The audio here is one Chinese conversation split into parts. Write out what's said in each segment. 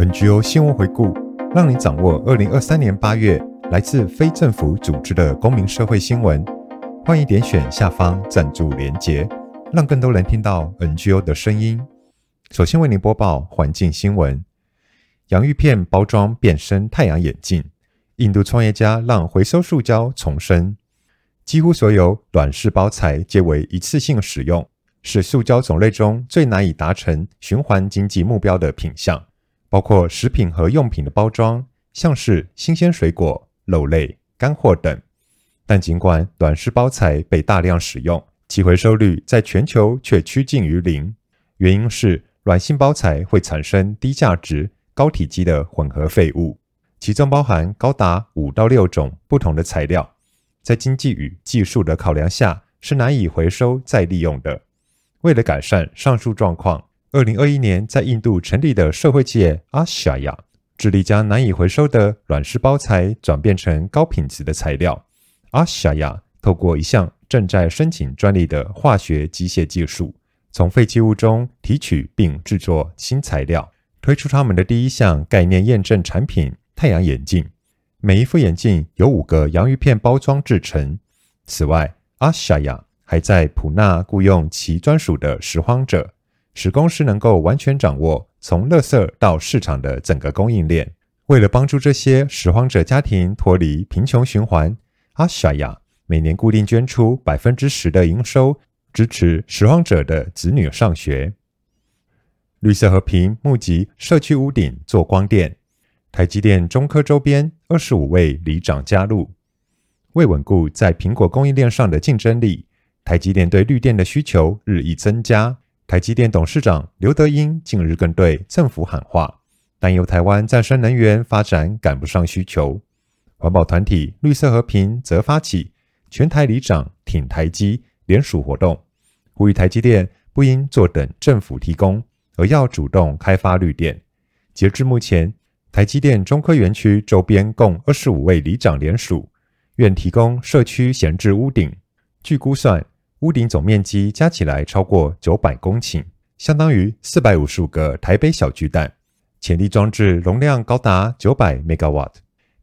NGO 新闻回顾，让你掌握二零二三年八月来自非政府组织的公民社会新闻。欢迎点选下方赞助连结，让更多人听到 NGO 的声音。首先为您播报环境新闻：洋芋片包装变身太阳眼镜，印度创业家让回收塑胶重生。几乎所有软式包材皆为一次性使用，是塑胶种类中最难以达成循环经济目标的品项，包括食品和用品的包装，像是新鲜水果、肉类、干货等。但尽管软式包材被大量使用，其回收率在全球却趋近于零。原因是软性包材会产生低价值、高体积的混合废物，其中包含高达五到六种不同的材料。在经济与技术的考量下，是难以回收再利用的。为了改善上述状况，二零二一年在印度成立的社会界阿夏亚，致力将难以回收的软式包材转变成高品质的材料。阿夏亚透过一项正在申请专利的化学机械技术，从废弃物中提取并制作新材料，推出他们的第一项概念验证产品——太阳眼镜。每一副眼镜由五个洋芋片包装制成。此外，阿夏亚还在普纳雇佣其专属的拾荒者，使公司能够完全掌握从垃圾到市场的整个供应链。为了帮助这些拾荒者家庭脱离贫穷循环，阿夏亚每年固定捐出百分之十的营收，支持拾荒者的子女上学。绿色和平募集社区屋顶做光电。台积电中科周边二十五位里长加入，为稳固在苹果供应链上的竞争力，台积电对绿电的需求日益增加。台积电董事长刘德音近日更对政府喊话，担忧台湾再生能源发展赶不上需求。环保团体绿色和平则发起全台里长挺台积联署活动，呼吁台积电不应坐等政府提供，而要主动开发绿电。截至目前，台积电中科园区周边共二十五位里长联署，愿提供社区闲置屋顶。据估算，屋顶总面积加起来超过九百公顷，相当于四百五十五个台北小巨蛋。潜力装置容量高达九百 megawatt，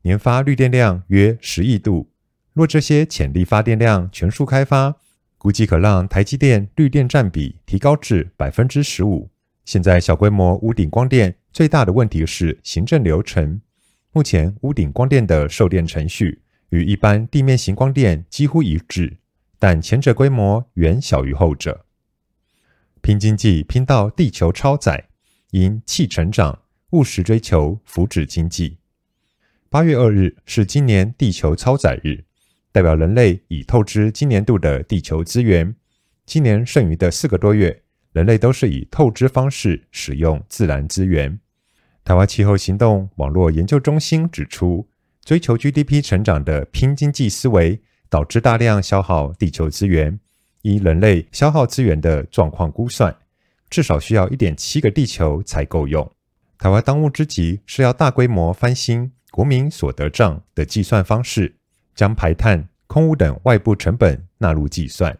年发绿电量约十亿度。若这些潜力发电量全数开发，估计可让台积电绿电占比提高至百分之十五。现在小规模屋顶光电。最大的问题是行政流程。目前屋顶光电的售电程序与一般地面型光电几乎一致，但前者规模远小于后者。拼经济拼到地球超载，因气成长，务实追求福祉经济。八月二日是今年地球超载日，代表人类已透支今年度的地球资源。今年剩余的四个多月，人类都是以透支方式使用自然资源。台湾气候行动网络研究中心指出，追求 GDP 成长的拼经济思维，导致大量消耗地球资源。依人类消耗资源的状况估算，至少需要一点七个地球才够用。台湾当务之急是要大规模翻新国民所得账的计算方式，将排碳、空污等外部成本纳入计算，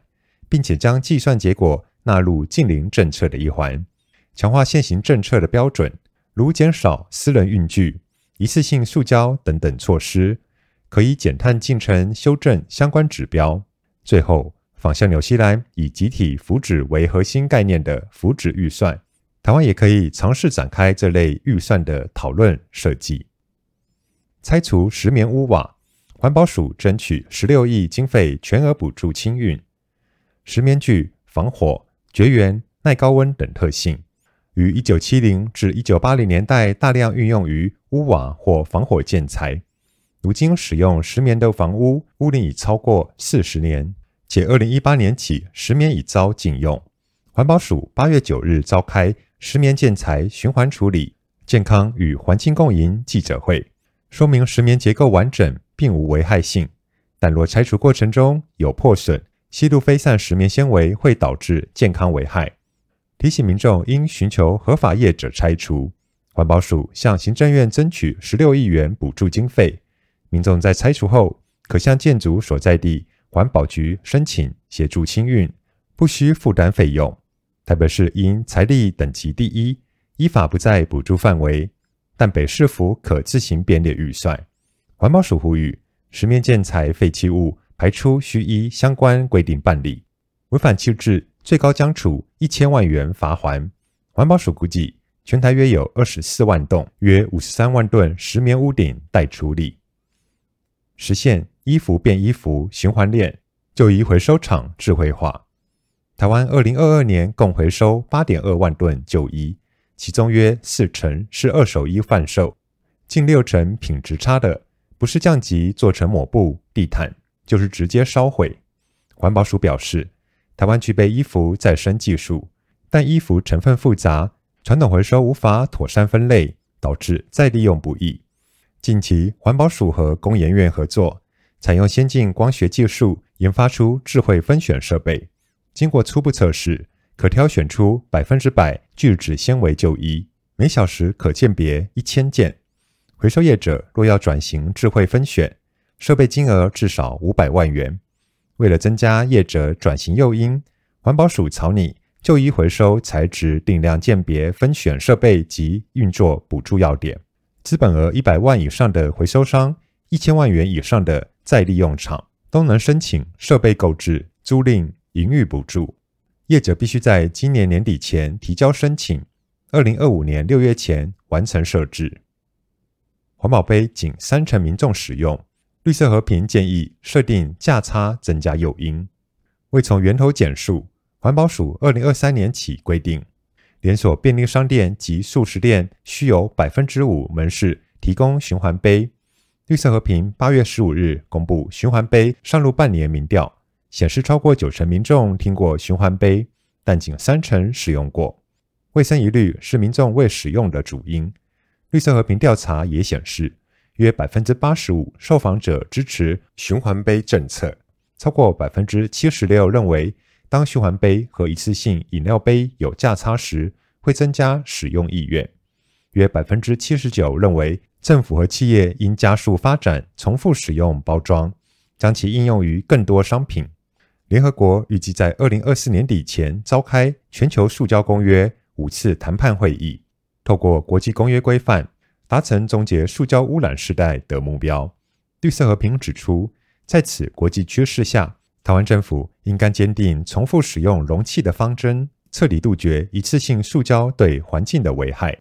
并且将计算结果纳入净零政策的一环，强化现行政策的标准。如减少私人运具、一次性塑胶等等措施，可以减碳进程修正相关指标。最后，仿效纽西兰以集体福祉为核心概念的福祉预算，台湾也可以尝试展开这类预算的讨论设计。拆除石棉屋瓦，环保署争取十六亿经费全额补助清运。石棉具防火、绝缘、耐高温等特性。于一九七零至一九八零年代大量运用于屋瓦或防火建材，如今使用石棉的房屋屋龄已超过四十年，且二零一八年起石棉已遭禁用。环保署八月九日召开石棉建材循环处理、健康与环境共赢记者会，说明石棉结构完整，并无危害性，但若拆除过程中有破损，吸入飞散石棉纤维会导致健康危害。提醒民众应寻求合法业者拆除。环保署向行政院争取十六亿元补助经费，民众在拆除后可向建筑所在地环保局申请协助清运，不需负担费用。台北市因财力等级第一，依法不在补助范围。但北市府可自行编列预算。环保署呼吁，实面建材废弃物排出需依相关规定办理，违反弃置最高将处一千万元罚锾。环保署估计，全台约有二十四万栋，约五十三万吨石棉屋顶待处理。实现衣服变衣服循环链，旧衣回收厂智慧化。台湾二零二二年共回收八点二万吨旧衣，其中约四成是二手衣贩售，近六成品质差的，不是降级做成抹布、地毯，就是直接烧毁。环保署表示，台湾具备衣服再生技术，但衣服成分复杂，传统回收无法妥善分类，导致再利用不易。近期，环保署和工研院合作，采用先进光学技术，研发出智慧分选设备。经过初步测试，可挑选出百分之百聚酯纤维旧衣，每小时可鉴别一千件。回收业者若要转型智慧分选，设备金额至少五百万元。为了增加业者转型诱因，环保署草拟旧衣回收材质定量鉴别分选设备及运作补助要点。资本额一百万以上的回收商，一千万元以上的再利用厂，都能申请设备购置、租赁。营运补助，业者必须在今年年底前提交申请，二零二五年六月前完成设置。环保杯仅三成民众使用，绿色和平建议设定价差增加诱因。为从源头减数，环保署二零二三年起规定，连锁便利商店及速食店需有百分之五门市提供循环杯。绿色和平八月十五日公布循环杯上路半年民调。显示超过九成民众听过循环杯，但仅三成使用过。卫生疑虑是民众未使用的主因。绿色和平调查也显示，约百分之八十五受访者支持循环杯政策，超过百分之七十六认为，当循环杯和一次性饮料杯有价差时，会增加使用意愿。约百分之七十九认为，政府和企业应加速发展重复使用包装，将其应用于更多商品。联合国预计在二零二四年底前召开全球塑胶公约五次谈判会议，透过国际公约规范，达成终结塑胶污染时代的目标。绿色和平指出，在此国际趋势下，台湾政府应该坚定重复使用容器的方针，彻底杜绝一次性塑胶对环境的危害。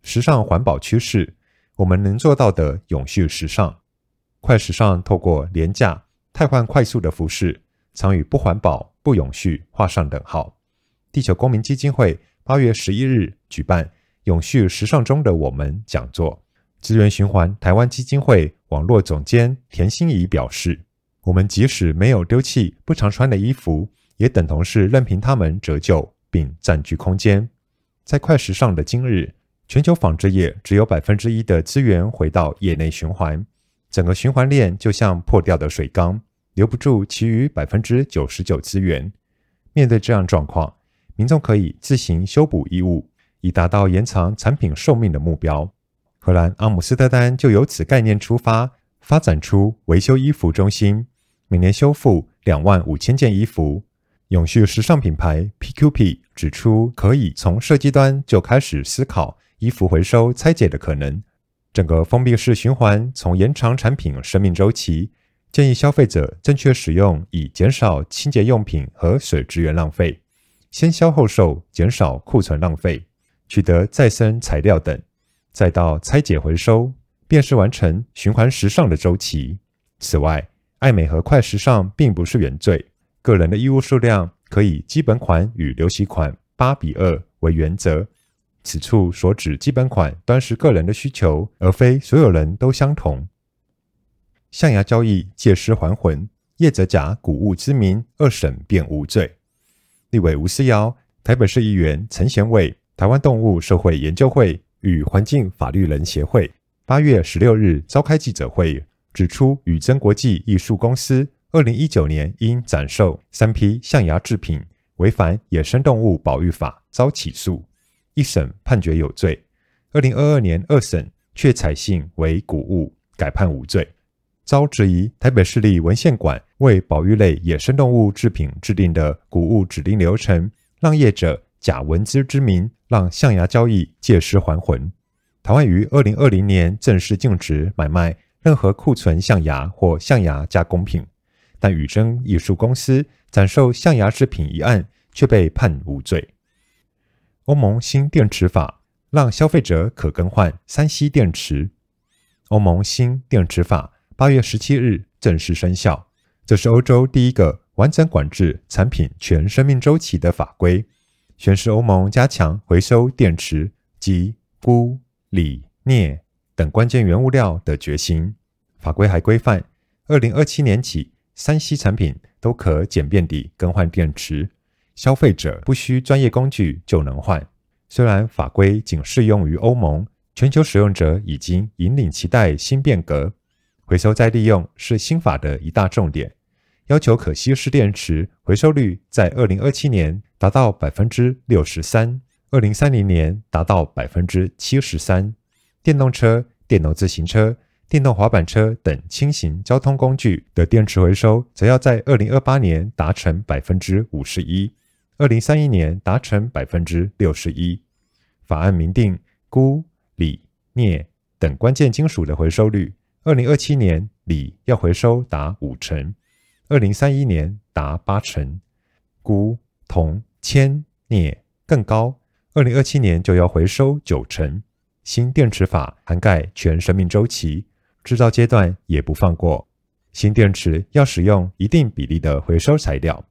时尚环保趋势，我们能做到的永续时尚，快时尚透过廉价、汰换快速的服饰。常与不环保、不永续画上等号。地球公民基金会八月十一日举办“永续时尚中的我们”讲座，资源循环台湾基金会网络总监田心怡表示：“我们即使没有丢弃不常穿的衣服，也等同是任凭它们折旧并占据空间。在快时尚的今日，全球纺织业只有百分之一的资源回到业内循环，整个循环链就像破掉的水缸。”留不住其余百分之九十九资源。面对这样状况，民众可以自行修补衣物，以达到延长产品寿命的目标。荷兰阿姆斯特丹就由此概念出发，发展出维修衣服中心，每年修复两万五千件衣服。永续时尚品牌 PQP 指出，可以从设计端就开始思考衣服回收拆解的可能。整个封闭式循环，从延长产品生命周期。建议消费者正确使用，以减少清洁用品和水资源浪费；先销后售，减少库存浪费；取得再生材料等，再到拆解回收，便是完成循环时尚的周期。此外，爱美和快时尚并不是原罪，个人的衣物数量可以基本款与流行款八比二为原则。此处所指基本款，端是个人的需求，而非所有人都相同。象牙交易借尸还魂，业者假古物之名，二审便无罪。立委吴思瑶、台北市议员陈贤伟、台湾动物社会研究会与环境法律人协会八月十六日召开记者会，指出宇臻国际艺术公司二零一九年因展售三批象牙制品违反野生动物保育法遭起诉，一审判决有罪，二零二二年二审却采信为古物，改判无罪。遭质疑，台北市立文献馆为保育类野生动物制品制定的古物指定流程，让业者假文资之名，让象牙交易借尸还魂。台湾于二零二零年正式禁止买卖任何库存象牙或象牙加工品，但宇臻艺术公司展售象牙制品一案却被判无罪。欧盟新电池法让消费者可更换三 C 电池。欧盟新电池法八月十七日正式生效，这是欧洲第一个完整管制产品全生命周期的法规，宣示欧盟加强回收电池及钴、锂、镍等关键原物料的决心。法规还规范，二零二七年起三 C 产品都可简便地更换电池。消费者不需专业工具就能换。虽然法规仅适用于欧盟，全球使用者已经引领期待新变革。回收再利用是新法的一大重点，要求可稀释电池回收率在二零二七年达到百分之六十三，二零三零年达到百分之七十三。电动车、电动自行车、电动滑板车等轻型交通工具的电池回收，则要在二零二八年达成百分之五十一。二零三一年达成百分之六十一。法案明定钴、锂、镍等关键金属的回收率，二零二七年锂要回收达五成，二零三一年达八成。钴、铜、铅、镍更高，二零二七年就要回收九成。新电池法涵盖全生命周期，制造阶段也不放过。新电池要使用一定比例的回收材料。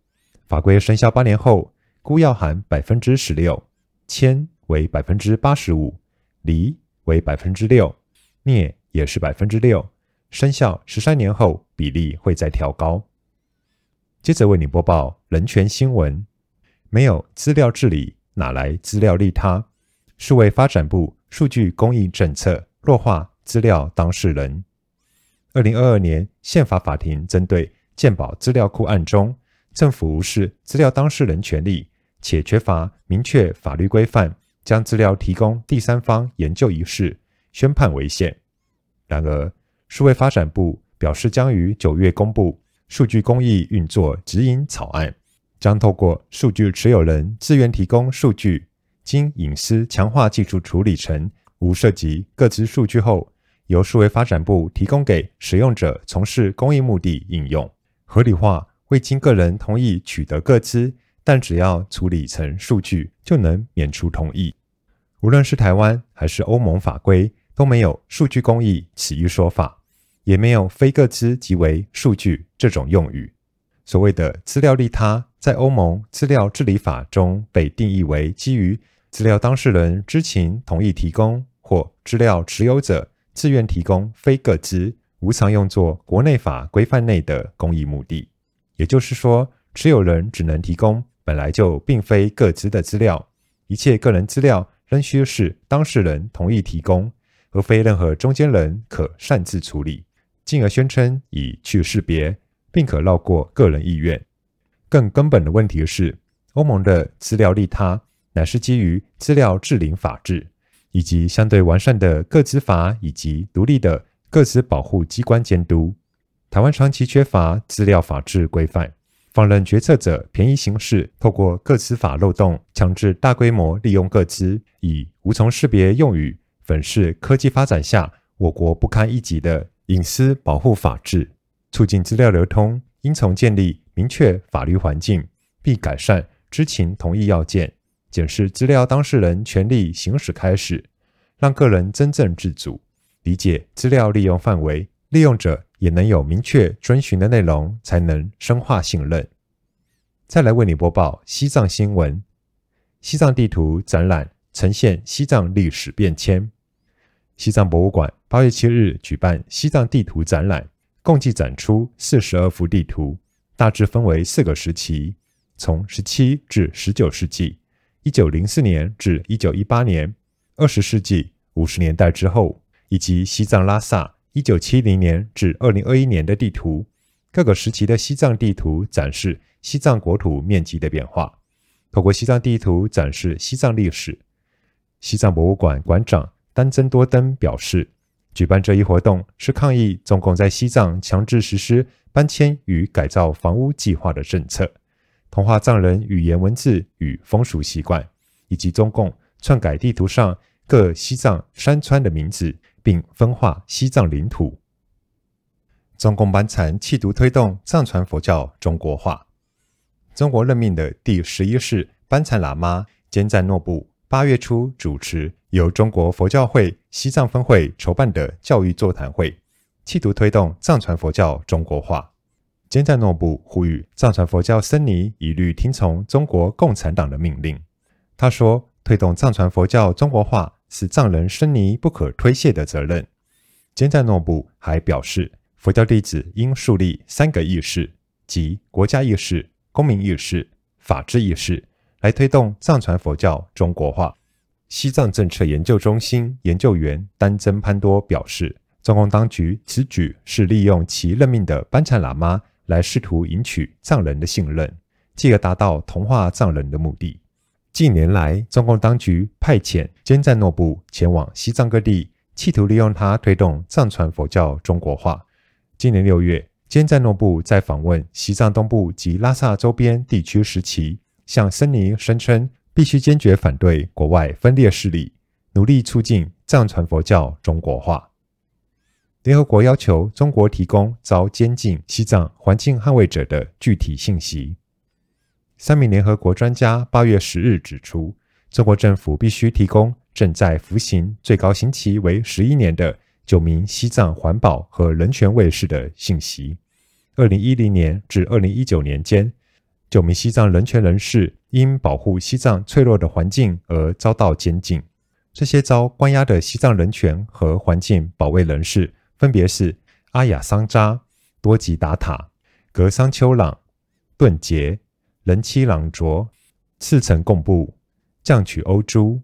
法规生效八年后，钴要含百分之十六，铅为百分之八十五，锂为百分之六，镍也是百分之六。生效十三年后，比例会再调高。接着为你播报人权新闻：没有资料治理，哪来资料利他？数位发展部数据公益政策弱化资料当事人。二零二二年宪法法庭针对健保资料库案中，政府无视资料当事人权利，且缺乏明确法律规范，将资料提供第三方研究一事宣判违宪。然而，数位发展部表示将于九月公布数据公益运作指引草案，将透过数据持有人自愿提供数据，经隐私强化技术处理成无涉及个资数据后，由数位发展部提供给使用者从事公益目的应用，合理化。未经个人同意取得个资，但只要处理成数据，就能免除同意。无论是台湾还是欧盟法规，都没有数据公益此一说法，也没有非个资即为数据这种用语。所谓的资料利他，在欧盟资料治理法中被定义为基于资料当事人知情同意提供，或资料持有者自愿提供非个资，无偿用作国内法规范内的公益目的。也就是说，持有人只能提供本来就并非个资的资料，一切个人资料仍需是当事人同意提供，而非任何中间人可擅自处理，进而宣称已去识别，并可绕过个人意愿。更根本的问题是，欧盟的资料利他乃是基于资料治理法制，以及相对完善的个资法以及独立的个资保护机关监督。台湾长期缺乏资料法制规范，放任决策者便宜行事，透过个资法漏洞，强制大规模利用个资，以无从识别用语粉饰科技发展下我国不堪一击的隐私保护法治。促进资料流通，应从建立明确法律环境，并改善知情同意要件，检视资料当事人权利行使开始，让个人真正自主，理解资料利用范围，利用者。也能有明确遵循的内容，才能深化信任。再来为你播报西藏新闻：西藏地图展览呈现西藏历史变迁。西藏博物馆八月七日举办西藏地图展览，共计展出四十二幅地图，大致分为四个时期：从十七至十九世纪、一九零四年至一九一八年、二十世纪五十年代之后，以及西藏拉萨。一九七零年至二零二一年的地图，各个时期的西藏地图展示西藏国土面积的变化。透过西藏地图展示西藏历史，西藏博物馆馆长丹增多登表示，举办这一活动是抗议中共在西藏强制实施搬迁与改造房屋计划的政策，同化藏人语言文字与风俗习惯，以及中共篡改地图上各西藏山川的名字，并分化西藏领土。中共班禅企图推动藏传佛教中国化。中国任命的第十一世班禅喇嘛坚赞诺布八月初主持由中国佛教会西藏分会筹办的教育座谈会，企图推动藏传佛教中国化。坚赞诺布呼吁藏传佛教僧尼一律听从中国共产党的命令。他说：“推动藏传佛教中国化是藏人僧尼不可推卸的责任。”坚赞诺布还表示，佛教弟子应树立三个意识，即国家意识、公民意识、法治意识。来推动藏传佛教中国化。西藏政策研究中心研究员丹增潘多表示，中共当局此举是利用其任命的班禅喇嘛来试图赢取藏人的信任，继而达到同化藏人的目的。近年来，中共当局派遣坚赞诺布前往西藏各地，企图利用他推动藏传佛教中国化。今年六月，坚赞诺布在访问西藏东部及拉萨周边地区时期，向僧尼声称，必须坚决反对国外分裂势力，努力促进藏传佛教中国化。联合国要求中国提供遭监禁西藏环境捍卫者的具体信息。三名联合国专家八月十日指出，中国政府必须提供正在服刑、最高刑期为十一年的九名西藏环保和人权卫士的信息。二零一零年至二零一九年间。九名西藏人权人士因保护西藏脆弱的环境而遭到监禁。这些遭关押的西藏人权和环境保卫人士分别是阿雅桑扎、多吉达塔、格桑秋朗、顿杰、仁七朗卓、次城贡布、降曲欧珠、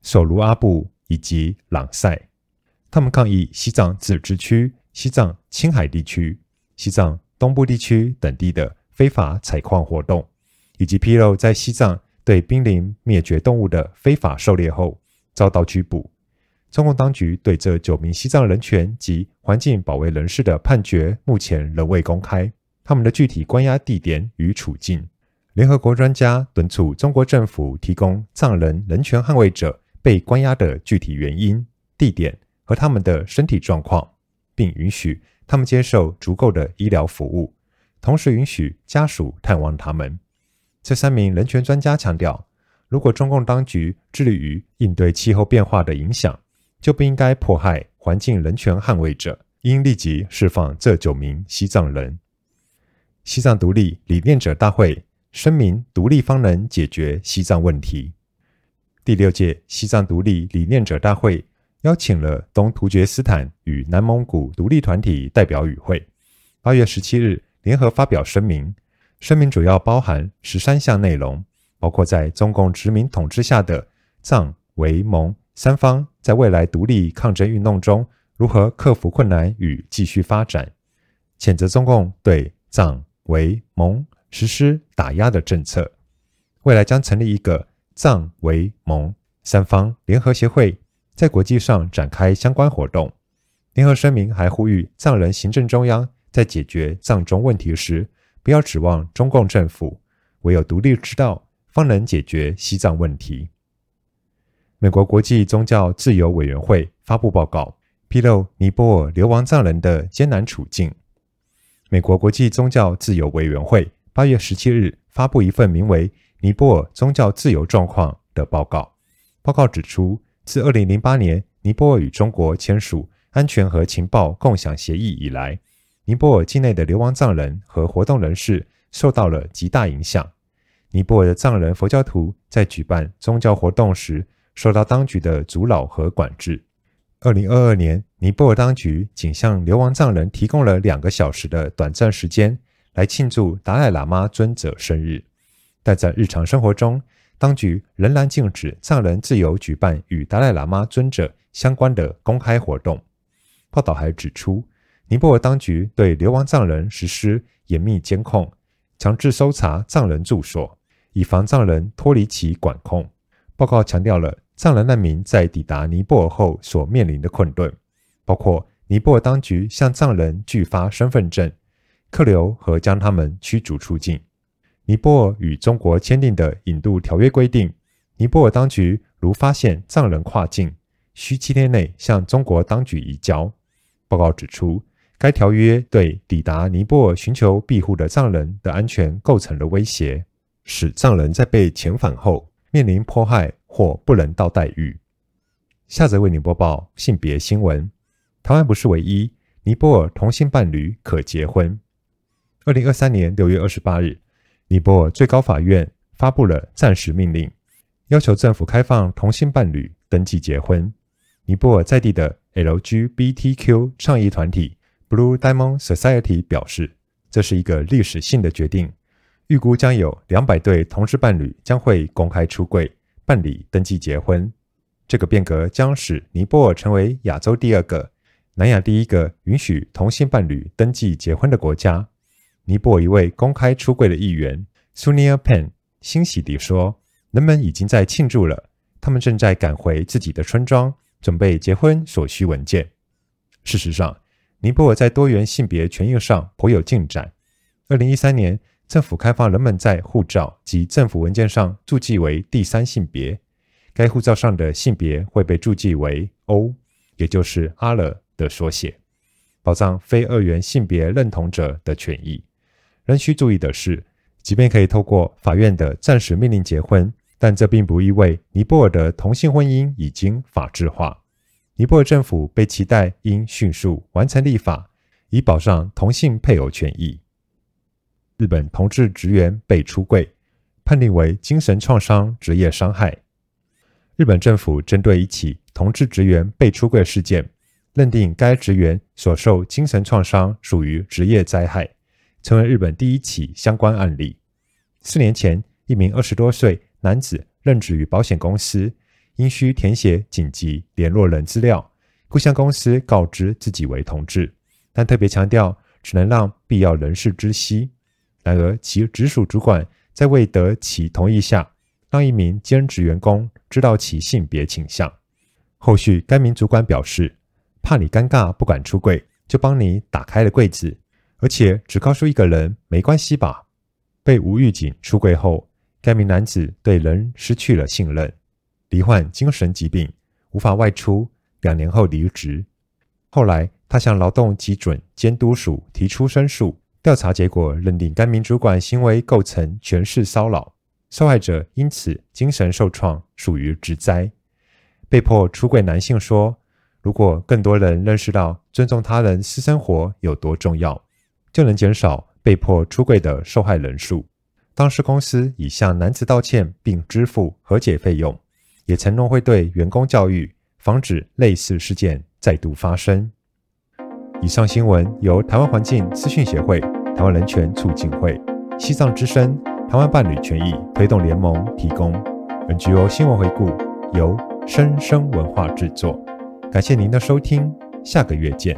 首卢阿布以及朗赛。他们抗议西藏自治区、西藏青海地区、西藏东部地区等地的。非法采矿活动，以及披露在西藏对濒临灭绝动物的非法狩猎后遭到拘捕。中共当局对这九名西藏人权及环境保卫人士的判决目前仍未公开，他们的具体关押地点与处境。联合国专家敦促中国政府提供藏人人权捍卫者被关押的具体原因、地点和他们的身体状况，并允许他们接受足够的医疗服务。同时允许家属探望他们。这三名人权专家强调，如果中共当局致力于应对气候变化的影响，就不应该迫害环境人权捍卫者，应立即释放这九名西藏人。西藏独立理念者大会声明，独立方能解决西藏问题。第六届西藏独立理念者大会邀请了东突厥斯坦与南蒙古独立团体代表与会。八月十七日。联合发表声明，声明主要包含十三项内容，包括在中共殖民统治下的藏维蒙三方在未来独立抗争运动中如何克服困难与继续发展，谴责中共对藏维蒙实施打压的政策，未来将成立一个藏维蒙三方联合协会，在国际上展开相关活动。联合声明还呼吁藏人行政中央。在解决藏中问题时，不要指望中共政府，唯有独立之道，方能解决西藏问题。美国国际宗教自由委员会发布报告，披露尼泊尔流亡藏人的艰难处境。美国国际宗教自由委员会八月十七日发布一份名为《尼泊尔宗教自由状况》的报告。报告指出，自二零零八年尼泊尔与中国签署安全和情报共享协议以来，尼泊尔境内的流亡藏人和活动人士受到了极大影响。尼泊尔的藏人佛教徒在举办宗教活动时受到当局的阻挠和管制。二零二二年，尼泊尔当局仅向流亡藏人提供了两个小时的短暂时间来庆祝达赖喇嘛尊者生日，但在日常生活中，当局仍然禁止藏人自由举办与达赖喇嘛尊者相关的公开活动。报道还指出，尼泊尔当局对流亡藏人实施严密监控，强制搜查藏人住所，以防藏人脱离其管控。报告强调了藏人难民在抵达尼泊尔后所面临的困顿，包括尼泊尔当局向藏人拒发身份证、客流和将他们驱逐出境。尼泊尔与中国签订的引渡条约规定，尼泊尔当局如发现藏人跨境，需七天内向中国当局移交。报告指出，该条约对抵达尼泊尔寻求庇护的藏人的安全构成了威胁，使藏人在被遣返后面临迫害或不人道待遇。下则为您播报性别新闻：台湾不是唯一，尼泊尔同性伴侣可结婚。二零二三年六月二十八日，尼泊尔最高法院发布了暂时命令，要求政府开放同性伴侣登记结婚。尼泊尔在地的 LGBTQ 倡议团体 Blue Diamond Society 表示，这是一个历史性的决定，预估将有两百对同志伴侣将会公开出柜，办理登记结婚。这个变革将使尼泊尔成为亚洲第二个、南亚第一个允许同性伴侣登记结婚的国家。尼泊尔一位公开出柜的议员 Sunil Pen 欣喜地说：“人们已经在庆祝了，他们正在赶回自己的村庄，准备结婚所需文件。”事实上，尼泊尔在多元性别权益上颇有进展。二零一三年，政府开放人们在护照及政府文件上注记为第三性别，该护照上的性别会被注记为 O，也就是阿勒的缩写，保障非二元性别认同者的权益。仍需注意的是，即便可以透过法院的暂时命令结婚，但这并不意味尼泊尔的同性婚姻已经法制化。尼泊尔政府被期待应迅速完成立法，以保障同性配偶权益。日本同志职员被出柜，判定为精神创伤职业伤害。日本政府针对一起同志职员被出柜事件，认定该职员所受精神创伤属于职业灾害。成为日本第一起相关案例。四年前，一名二十多岁男子任职于保险公司，因需填写紧急联络人资料，故向公司告知自己为同志，但特别强调只能让必要人士知悉。然而，其直属主管在未得其同意下，让一名兼职员工知道其性别倾向。后续，该名主管表示，怕你尴尬不敢出柜，就帮你打开了柜子。而且只告诉一个人没关系吧？被无预警出柜后，该名男子对人失去了信任，罹患精神疾病，无法外出。两年后离职。后来他向劳动基准监督署提出申诉，调查结果认定该名主管行为构成权势骚扰，受害者因此精神受创，属于职灾。被迫出轨男性说：“如果更多人认识到尊重他人私生活有多重要。”就能减少被迫出柜的受害人数。当时公司已向男子道歉并支付和解费用，也承诺会对员工教育，防止类似事件再度发生。以上新闻由台湾环境资讯协会、台湾人权促进会、西藏之声、台湾伴侣权益推动联盟提供。NGO 新闻回顾由生声文化制作，感谢您的收听，下个月见。